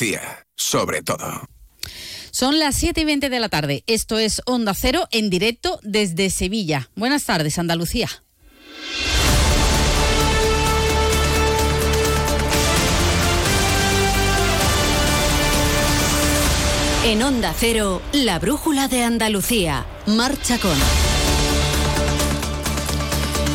Andalucía, sobre todo. Son las 7 y 20 de la tarde. Esto es Onda Cero en directo desde Sevilla. Buenas tardes, Andalucía. En Onda Cero, la brújula de Andalucía. Marcha con.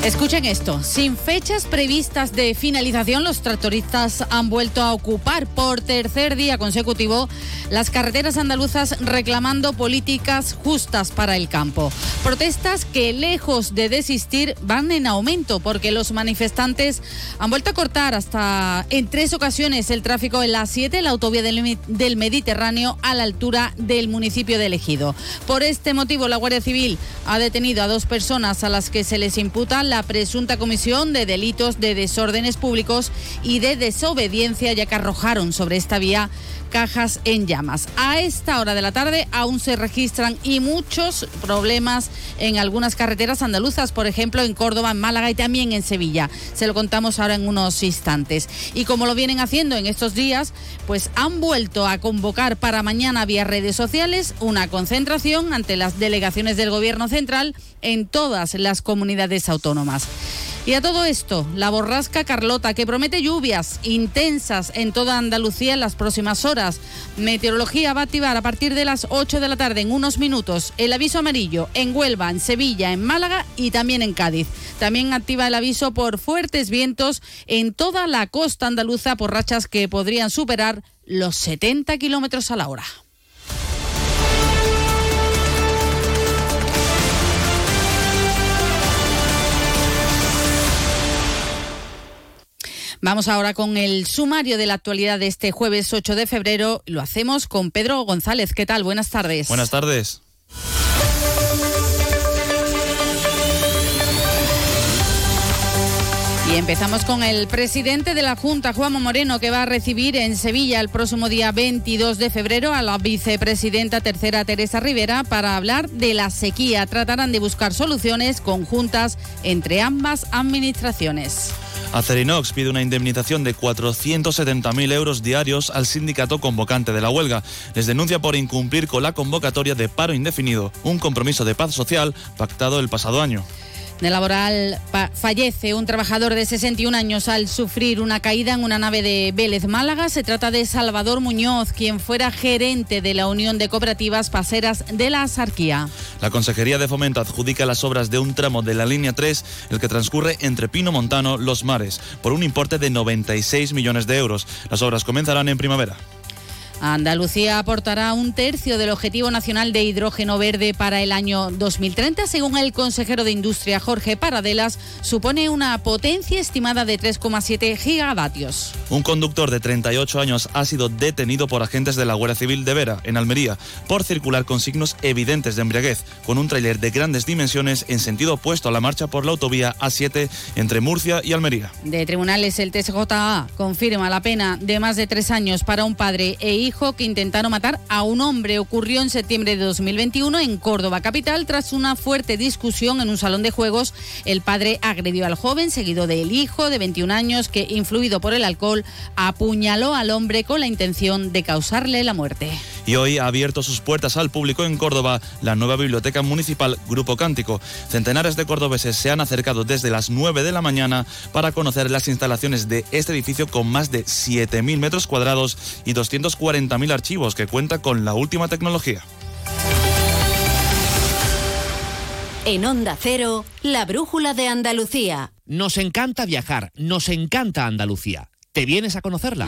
Escuchen esto, sin fechas previstas de finalización, los tractoristas han vuelto a ocupar por tercer día consecutivo las carreteras andaluzas reclamando políticas justas para el campo. Protestas que lejos de desistir van en aumento porque los manifestantes han vuelto a cortar hasta en tres ocasiones el tráfico en la 7, la autovía del, Mediterráneo a la altura del municipio de Ejido. Por este motivo, la Guardia Civil ha detenido a dos personas a las que se les imputa la la presunta comisión de delitos de desórdenes públicos y de desobediencia, ya que arrojaron sobre esta vía cajas en llamas. A esta hora de la tarde aún se registran y muchos problemas en algunas carreteras andaluzas, por ejemplo en Córdoba, en Málaga y también en Sevilla. Se lo contamos ahora en unos instantes. Y como lo vienen haciendo en estos días, pues han vuelto a convocar para mañana vía redes sociales una concentración ante las delegaciones del Gobierno central en todas las comunidades autónomas. Y a todo esto, la borrasca Carlota, que promete lluvias intensas en toda Andalucía en las próximas horas. Meteorología va a activar a partir de las 8 de la tarde en unos minutos el aviso amarillo en Huelva, en Sevilla, en Málaga y también en Cádiz. También activa el aviso por fuertes vientos en toda la costa andaluza por rachas que podrían superar los 70 kilómetros a la hora. Vamos ahora con el sumario de la actualidad de este jueves 8 de febrero. Lo hacemos con Pedro González. ¿Qué tal? Buenas tardes. Buenas tardes. Y empezamos con el presidente de la Junta, Juanma Moreno, que va a recibir en Sevilla el próximo día 22 de febrero a la vicepresidenta tercera Teresa Rivera para hablar de la sequía. Tratarán de buscar soluciones conjuntas entre ambas administraciones. Acerinox pide una indemnización de 470.000 euros diarios al sindicato convocante de la huelga. Les denuncia por incumplir con la convocatoria de paro indefinido, un compromiso de paz social pactado el pasado año. De laboral fallece un trabajador de 61 años al sufrir una caída en una nave de Vélez Málaga. Se trata de Salvador Muñoz, quien fuera gerente de la Unión de Cooperativas Paseras de la Asarquía. La Consejería de Fomento adjudica las obras de un tramo de la línea 3, el que transcurre entre Pino Montano, Los Mares, por un importe de 96 millones de euros. Las obras comenzarán en primavera. Andalucía aportará un tercio del objetivo nacional de hidrógeno verde para el año 2030. Según el consejero de Industria Jorge Paradelas, supone una potencia estimada de 3,7 gigavatios. Un conductor de 38 años ha sido detenido por agentes de la Guardia Civil de Vera, en Almería, por circular con signos evidentes de embriaguez, con un tráiler de grandes dimensiones en sentido opuesto a la marcha por la autovía A7 entre Murcia y Almería. De tribunales, el TSJA confirma la pena de más de tres años para un padre e hijo que intentaron matar a un hombre. Ocurrió en septiembre de 2021 en Córdoba capital. Tras una fuerte discusión en un salón de juegos, el padre agredió al joven, seguido del hijo de 21 años, que, influido por el alcohol, apuñaló al hombre con la intención de causarle la muerte. Y hoy ha abierto sus puertas al público en Córdoba la nueva biblioteca municipal Grupo Cántico. Centenares de cordobeses se han acercado desde las 9 de la mañana para conocer las instalaciones de este edificio con más de 7.000 metros cuadrados y 240.000 archivos que cuenta con la última tecnología. En Onda Cero, la brújula de Andalucía. Nos encanta viajar, nos encanta Andalucía. ¿Te vienes a conocerla?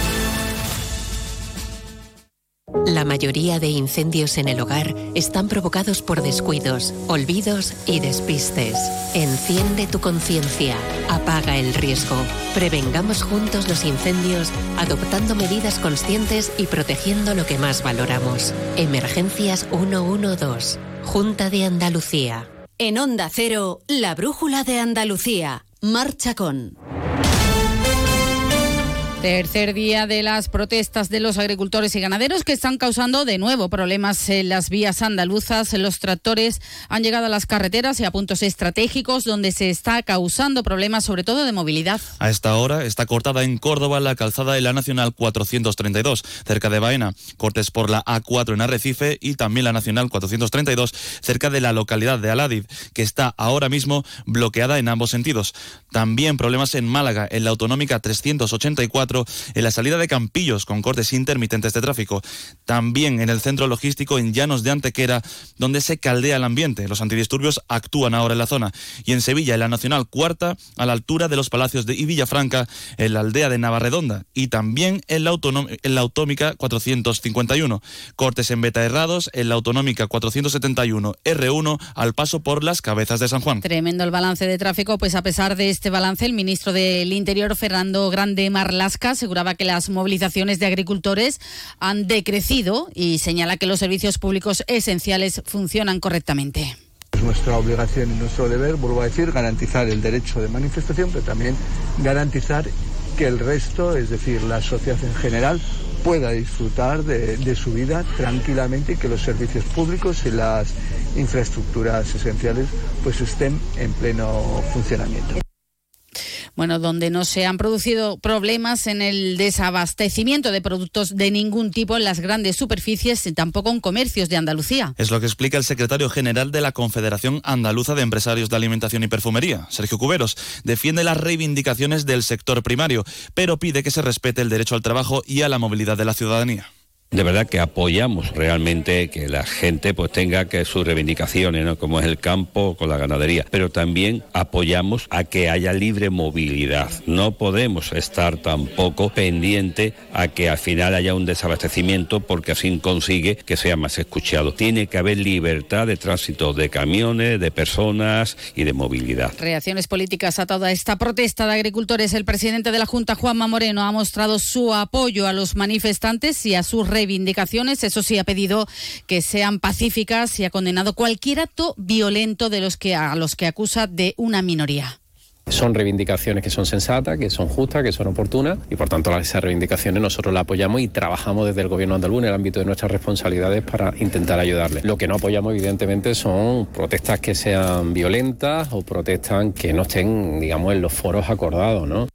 La mayoría de incendios en el hogar están provocados por descuidos, olvidos y despistes. Enciende tu conciencia, apaga el riesgo. Prevengamos juntos los incendios adoptando medidas conscientes y protegiendo lo que más valoramos. Emergencias 112. Junta de Andalucía. En Onda Cero, la brújula de Andalucía. Marcha con. Tercer día de las protestas de los agricultores y ganaderos que están causando de nuevo problemas en las vías andaluzas. Los tractores han llegado a las carreteras y a puntos estratégicos donde se está causando problemas sobre todo de movilidad. A esta hora está cortada en Córdoba la calzada de la Nacional 432 cerca de Baena, cortes por la A4 en Arrecife y también la Nacional 432 cerca de la localidad de Aladiv que está ahora mismo bloqueada en ambos sentidos. También problemas en Málaga en la autonómica 384 en la salida de Campillos con cortes intermitentes de tráfico. También en el centro logístico en Llanos de Antequera, donde se caldea el ambiente. Los antidisturbios actúan ahora en la zona. Y en Sevilla, en la Nacional Cuarta, a la altura de los Palacios de Villafranca, en la aldea de Navarredonda. Y también en la, en la Autómica 451. Cortes en Beta Errados, en la Autonómica 471 R1, al paso por las cabezas de San Juan. Tremendo el balance de tráfico, pues a pesar de este balance, el ministro del Interior, Fernando Grande Marlasca, aseguraba que las movilizaciones de agricultores han decrecido y señala que los servicios públicos esenciales funcionan correctamente. Es nuestra obligación y nuestro deber, vuelvo a decir, garantizar el derecho de manifestación, pero también garantizar que el resto, es decir, la sociedad en general, pueda disfrutar de, de, su vida tranquilamente y que los servicios públicos y las infraestructuras esenciales pues estén en pleno funcionamiento bueno, donde no se han producido problemas en el desabastecimiento de productos de ningún tipo en las grandes superficies tampoco en comercios de Andalucía. Es lo que explica el secretario general de la Confederación Andaluza de Empresarios de Alimentación y Perfumería, Sergio Cuberos. Defiende las reivindicaciones del sector primario, pero pide que se respete el derecho al trabajo y a la movilidad de la ciudadanía de verdad que apoyamos realmente que la gente pues tenga que sus reivindicaciones, como es el campo con la ganadería, pero también apoyamos a que haya libre movilidad. No podemos estar tampoco pendiente a que al final haya un desabastecimiento porque así consigue que sea más escuchado. Tiene que haber libertad de tránsito de camiones, de personas y de movilidad. Reacciones políticas a toda esta protesta de agricultores. El presidente de la Junta, Juanma Moreno, ha mostrado su apoyo a los manifestantes y a sus reivindicaciones. Eso sí, ha pedido que sean pacíficas y ha condenado cualquier acto violento de los que, a los que acusa de una minoría. Son reivindicaciones que son sensatas, que son justas, que son oportunas y por tanto esas reivindicaciones nosotros las apoyamos y trabajamos desde el gobierno andaluz en el ámbito de nuestras responsabilidades para intentar ayudarles. Lo que no apoyamos evidentemente son protestas que sean violentas o protestas que no estén, digamos, en los foros acordados, ¿no?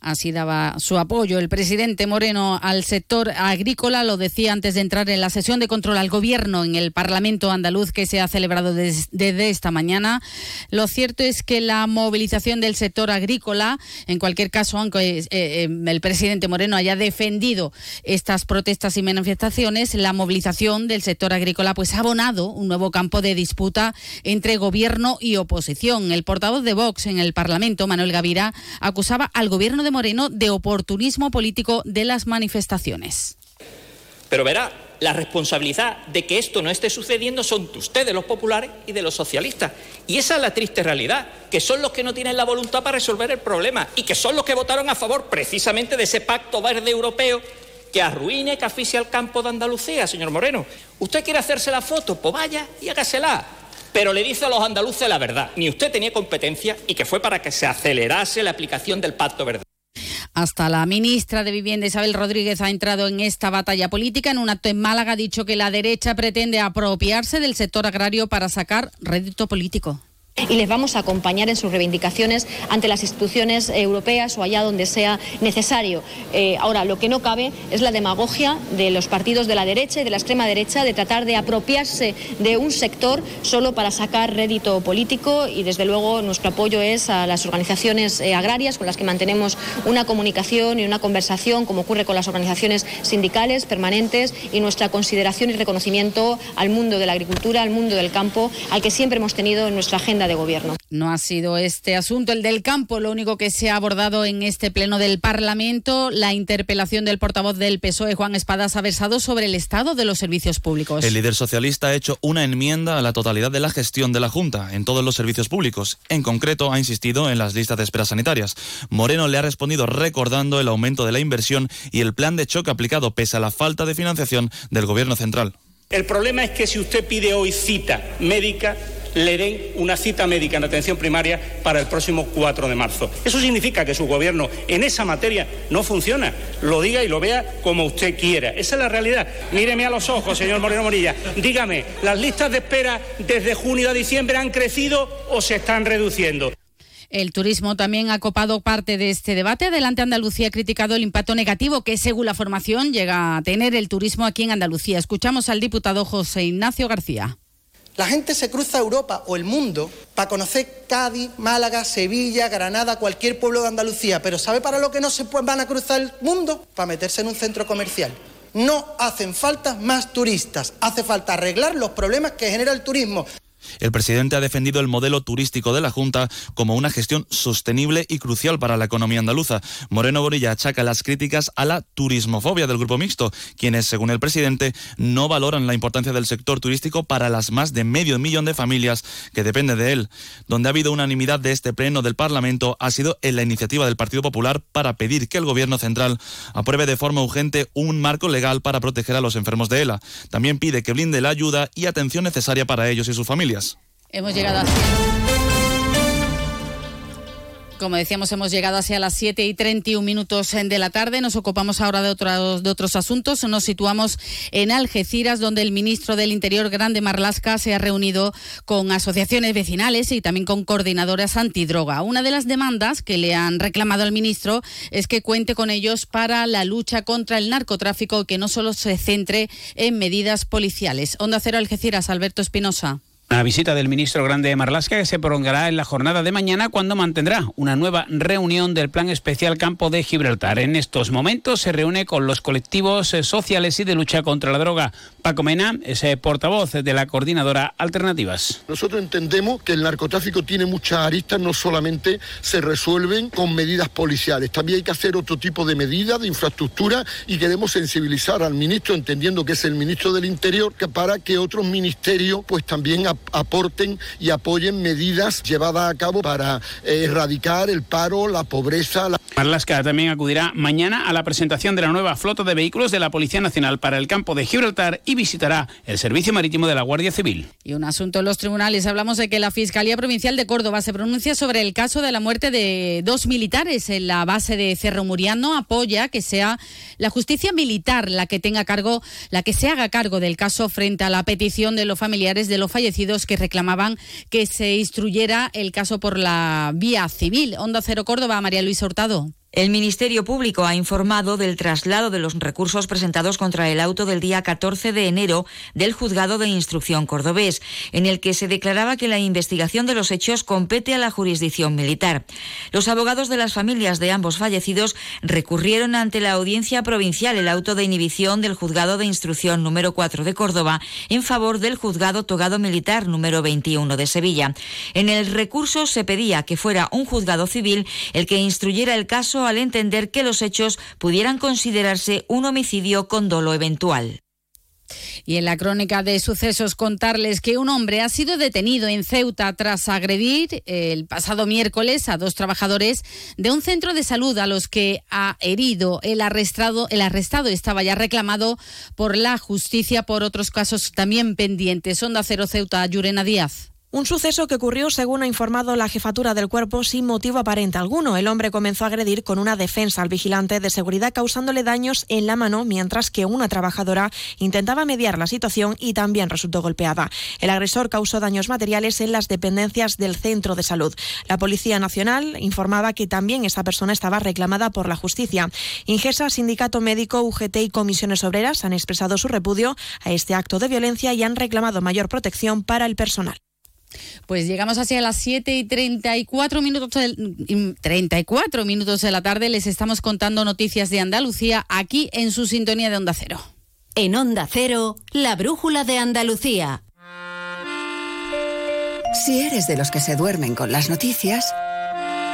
Así daba su apoyo el presidente Moreno al sector agrícola. Lo decía antes de entrar en la sesión de control al gobierno en el Parlamento andaluz que se ha celebrado desde esta mañana. Lo cierto es que la movilización del sector agrícola, en cualquier caso, aunque eh, eh, el presidente Moreno haya defendido estas protestas y manifestaciones, la movilización del sector agrícola pues ha abonado un nuevo campo de disputa entre gobierno y oposición. El portavoz de Vox en el Parlamento, Manuel Gavira, acusaba al gobierno de Moreno de oportunismo político de las manifestaciones. Pero verá, la responsabilidad de que esto no esté sucediendo son de ustedes, los populares, y de los socialistas. Y esa es la triste realidad, que son los que no tienen la voluntad para resolver el problema y que son los que votaron a favor precisamente de ese pacto verde europeo que arruine, que asfixia el campo de Andalucía, señor Moreno. ¿Usted quiere hacerse la foto? Pues vaya y hágasela pero le dice a los andaluces la verdad. Ni usted tenía competencia y que fue para que se acelerase la aplicación del Pacto Verde. Hasta la ministra de Vivienda Isabel Rodríguez ha entrado en esta batalla política. En un acto en Málaga ha dicho que la derecha pretende apropiarse del sector agrario para sacar rédito político y les vamos a acompañar en sus reivindicaciones ante las instituciones europeas o allá donde sea necesario. Eh, ahora, lo que no cabe es la demagogia de los partidos de la derecha y de la extrema derecha de tratar de apropiarse de un sector solo para sacar rédito político y, desde luego, nuestro apoyo es a las organizaciones eh, agrarias con las que mantenemos una comunicación y una conversación, como ocurre con las organizaciones sindicales permanentes, y nuestra consideración y reconocimiento al mundo de la agricultura, al mundo del campo, al que siempre hemos tenido en nuestra agenda de gobierno. No ha sido este asunto el del campo lo único que se ha abordado en este pleno del Parlamento. La interpelación del portavoz del PSOE, Juan Espadas, ha versado sobre el estado de los servicios públicos. El líder socialista ha hecho una enmienda a la totalidad de la gestión de la Junta en todos los servicios públicos. En concreto, ha insistido en las listas de espera sanitarias. Moreno le ha respondido recordando el aumento de la inversión y el plan de choque aplicado pese a la falta de financiación del Gobierno central. El problema es que si usted pide hoy cita médica, le den una cita médica en atención primaria para el próximo 4 de marzo. Eso significa que su gobierno en esa materia no funciona. Lo diga y lo vea como usted quiera. Esa es la realidad. Míreme a los ojos, señor Moreno Morilla. Dígame, ¿las listas de espera desde junio a diciembre han crecido o se están reduciendo? El turismo también ha copado parte de este debate. Adelante Andalucía ha criticado el impacto negativo que, según la formación, llega a tener el turismo aquí en Andalucía. Escuchamos al diputado José Ignacio García. La gente se cruza Europa o el mundo para conocer Cádiz, Málaga, Sevilla, Granada, cualquier pueblo de Andalucía. Pero ¿sabe para lo que no se van a cruzar el mundo? Para meterse en un centro comercial. No hacen falta más turistas, hace falta arreglar los problemas que genera el turismo. El presidente ha defendido el modelo turístico de la Junta como una gestión sostenible y crucial para la economía andaluza. Moreno Borilla achaca las críticas a la turismofobia del grupo mixto, quienes, según el presidente, no valoran la importancia del sector turístico para las más de medio millón de familias que dependen de él. Donde ha habido unanimidad de este pleno del Parlamento ha sido en la iniciativa del Partido Popular para pedir que el Gobierno central apruebe de forma urgente un marco legal para proteger a los enfermos de ELA. También pide que blinde la ayuda y atención necesaria para ellos y sus familias. Hemos llegado a como decíamos, hemos llegado hacia las 7 y 31 minutos de la tarde. Nos ocupamos ahora de otros, de otros asuntos. Nos situamos en Algeciras, donde el ministro del Interior, Grande Marlasca, se ha reunido con asociaciones vecinales y también con coordinadoras antidroga. Una de las demandas que le han reclamado al ministro es que cuente con ellos para la lucha contra el narcotráfico, que no solo se centre en medidas policiales. Onda Cero Algeciras, Alberto Espinosa. Una visita del ministro Grande de Marlasca que se prolongará en la jornada de mañana cuando mantendrá una nueva reunión del Plan Especial Campo de Gibraltar. En estos momentos se reúne con los colectivos eh, sociales y de lucha contra la droga. Paco Mena es eh, portavoz de la coordinadora Alternativas. Nosotros entendemos que el narcotráfico tiene muchas aristas, no solamente se resuelven con medidas policiales, también hay que hacer otro tipo de medidas de infraestructura y queremos sensibilizar al ministro, entendiendo que es el ministro del Interior, para que otros ministerios pues también aporten y apoyen medidas llevadas a cabo para erradicar el paro, la pobreza. La... Marlasca también acudirá mañana a la presentación de la nueva flota de vehículos de la Policía Nacional para el campo de Gibraltar y visitará el Servicio Marítimo de la Guardia Civil. Y un asunto en los tribunales. Hablamos de que la Fiscalía Provincial de Córdoba se pronuncia sobre el caso de la muerte de dos militares en la base de Cerro Muriano. Apoya que sea la justicia militar la que tenga cargo, la que se haga cargo del caso frente a la petición de los familiares de los fallecidos que reclamaban que se instruyera el caso por la vía civil. Onda Cero Córdoba, María Luisa Hurtado. El Ministerio Público ha informado del traslado de los recursos presentados contra el auto del día 14 de enero del Juzgado de Instrucción cordobés, en el que se declaraba que la investigación de los hechos compete a la jurisdicción militar. Los abogados de las familias de ambos fallecidos recurrieron ante la Audiencia Provincial el auto de inhibición del Juzgado de Instrucción número 4 de Córdoba en favor del Juzgado Togado Militar número 21 de Sevilla. En el recurso se pedía que fuera un juzgado civil el que instruyera el caso al entender que los hechos pudieran considerarse un homicidio con dolo eventual. Y en la crónica de sucesos contarles que un hombre ha sido detenido en Ceuta tras agredir el pasado miércoles a dos trabajadores de un centro de salud a los que ha herido. El arrestado, el arrestado estaba ya reclamado por la justicia por otros casos también pendientes. Onda Cero Ceuta, Yurena Díaz. Un suceso que ocurrió, según ha informado la jefatura del cuerpo, sin motivo aparente alguno. El hombre comenzó a agredir con una defensa al vigilante de seguridad, causándole daños en la mano, mientras que una trabajadora intentaba mediar la situación y también resultó golpeada. El agresor causó daños materiales en las dependencias del centro de salud. La Policía Nacional informaba que también esta persona estaba reclamada por la justicia. Ingesa, Sindicato Médico, UGT y Comisiones Obreras han expresado su repudio a este acto de violencia y han reclamado mayor protección para el personal. Pues llegamos hacia las 7 y 34 minutos, de, 34 minutos de la tarde. Les estamos contando noticias de Andalucía aquí en su sintonía de Onda Cero. En Onda Cero, la brújula de Andalucía. Si eres de los que se duermen con las noticias,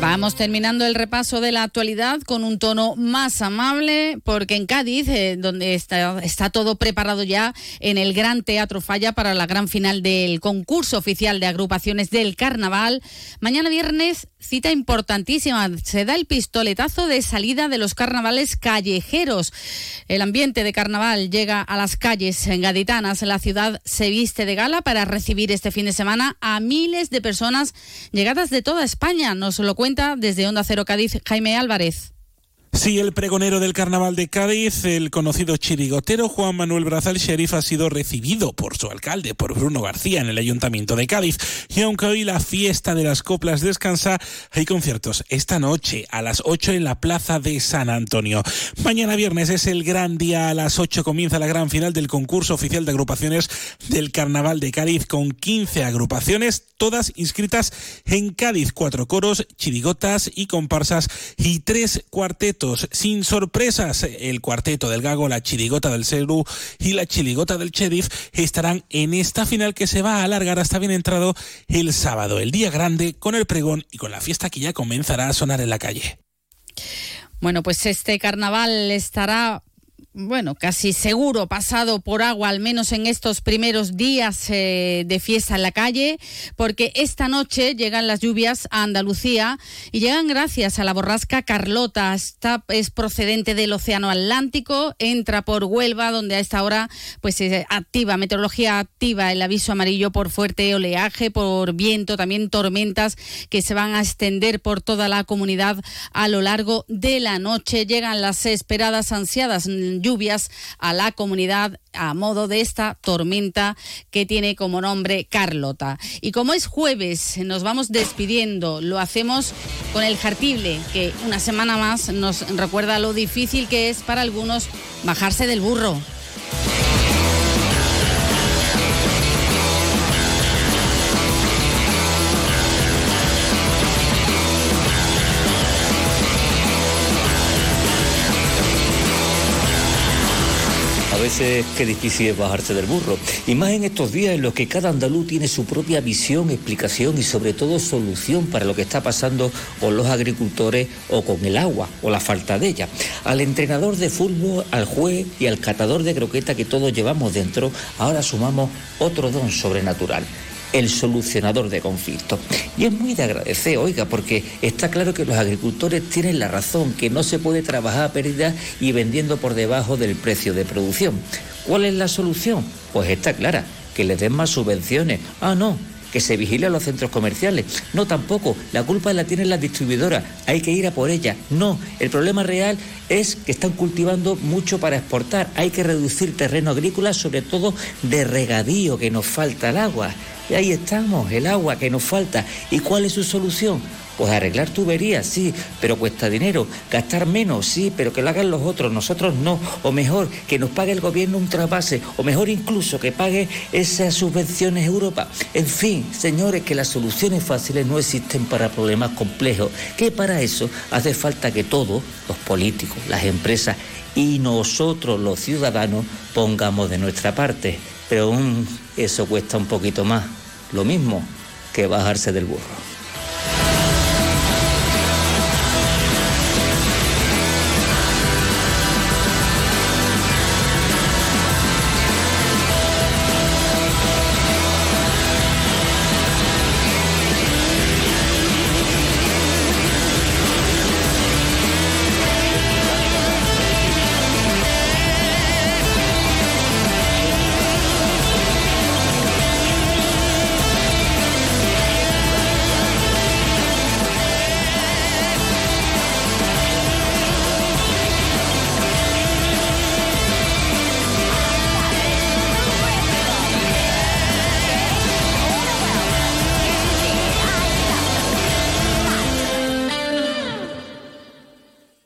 Vamos terminando el repaso de la actualidad con un tono más amable, porque en Cádiz, eh, donde está, está, todo preparado ya en el Gran Teatro Falla para la gran final del concurso oficial de agrupaciones del Carnaval, mañana viernes cita importantísima. Se da el pistoletazo de salida de los carnavales callejeros. El ambiente de carnaval llega a las calles gaditanas. La ciudad se viste de gala para recibir este fin de semana a miles de personas llegadas de toda España. Nos lo cuenta desde Onda Cero Cádiz Jaime Álvarez. Sí, el pregonero del carnaval de Cádiz, el conocido chirigotero Juan Manuel Brazal Sheriff, ha sido recibido por su alcalde, por Bruno García, en el ayuntamiento de Cádiz. Y aunque hoy la fiesta de las coplas descansa, hay conciertos esta noche a las 8 en la plaza de San Antonio. Mañana viernes es el gran día, a las 8 comienza la gran final del concurso oficial de agrupaciones del carnaval de Cádiz, con 15 agrupaciones, todas inscritas en Cádiz, cuatro coros, chirigotas y comparsas y tres cuartetos sin sorpresas. El cuarteto del Gago, la chirigota del Ceru y la chirigota del Sheriff estarán en esta final que se va a alargar hasta bien entrado el sábado, el día grande, con el pregón y con la fiesta que ya comenzará a sonar en la calle. Bueno, pues este carnaval estará bueno, casi seguro pasado por agua, al menos en estos primeros días eh, de fiesta en la calle, porque esta noche llegan las lluvias a Andalucía y llegan gracias a la borrasca Carlota. Esta es procedente del Océano Atlántico, entra por Huelva, donde a esta hora pues se activa, meteorología activa el aviso amarillo por fuerte oleaje, por viento, también tormentas que se van a extender por toda la comunidad a lo largo de la noche. Llegan las esperadas, ansiadas lluvias a la comunidad a modo de esta tormenta que tiene como nombre Carlota. Y como es jueves, nos vamos despidiendo. Lo hacemos con el jartible, que una semana más nos recuerda lo difícil que es para algunos bajarse del burro. Veces qué difícil es bajarse del burro. Y más en estos días en los que cada andaluz tiene su propia visión, explicación y sobre todo solución para lo que está pasando con los agricultores o con el agua o la falta de ella. Al entrenador de fútbol, al juez y al catador de croqueta que todos llevamos dentro, ahora sumamos otro don sobrenatural el solucionador de conflictos. Y es muy de agradecer, oiga, porque está claro que los agricultores tienen la razón, que no se puede trabajar a pérdida y vendiendo por debajo del precio de producción. ¿Cuál es la solución? Pues está clara, que les den más subvenciones. Ah, no, que se vigile a los centros comerciales. No, tampoco. La culpa la tienen las distribuidoras. Hay que ir a por ella. No, el problema real es que están cultivando mucho para exportar. Hay que reducir terreno agrícola, sobre todo de regadío, que nos falta el agua. Y ahí estamos, el agua que nos falta. ¿Y cuál es su solución? Pues arreglar tuberías, sí, pero cuesta dinero. Gastar menos, sí, pero que lo hagan los otros, nosotros no. O mejor, que nos pague el gobierno un trasvase. O mejor incluso, que pague esas subvenciones Europa. En fin, señores, que las soluciones fáciles no existen para problemas complejos. Que para eso hace falta que todos, los políticos, las empresas y nosotros, los ciudadanos, pongamos de nuestra parte. Pero eso cuesta un poquito más. Lo mismo que bajarse del burro.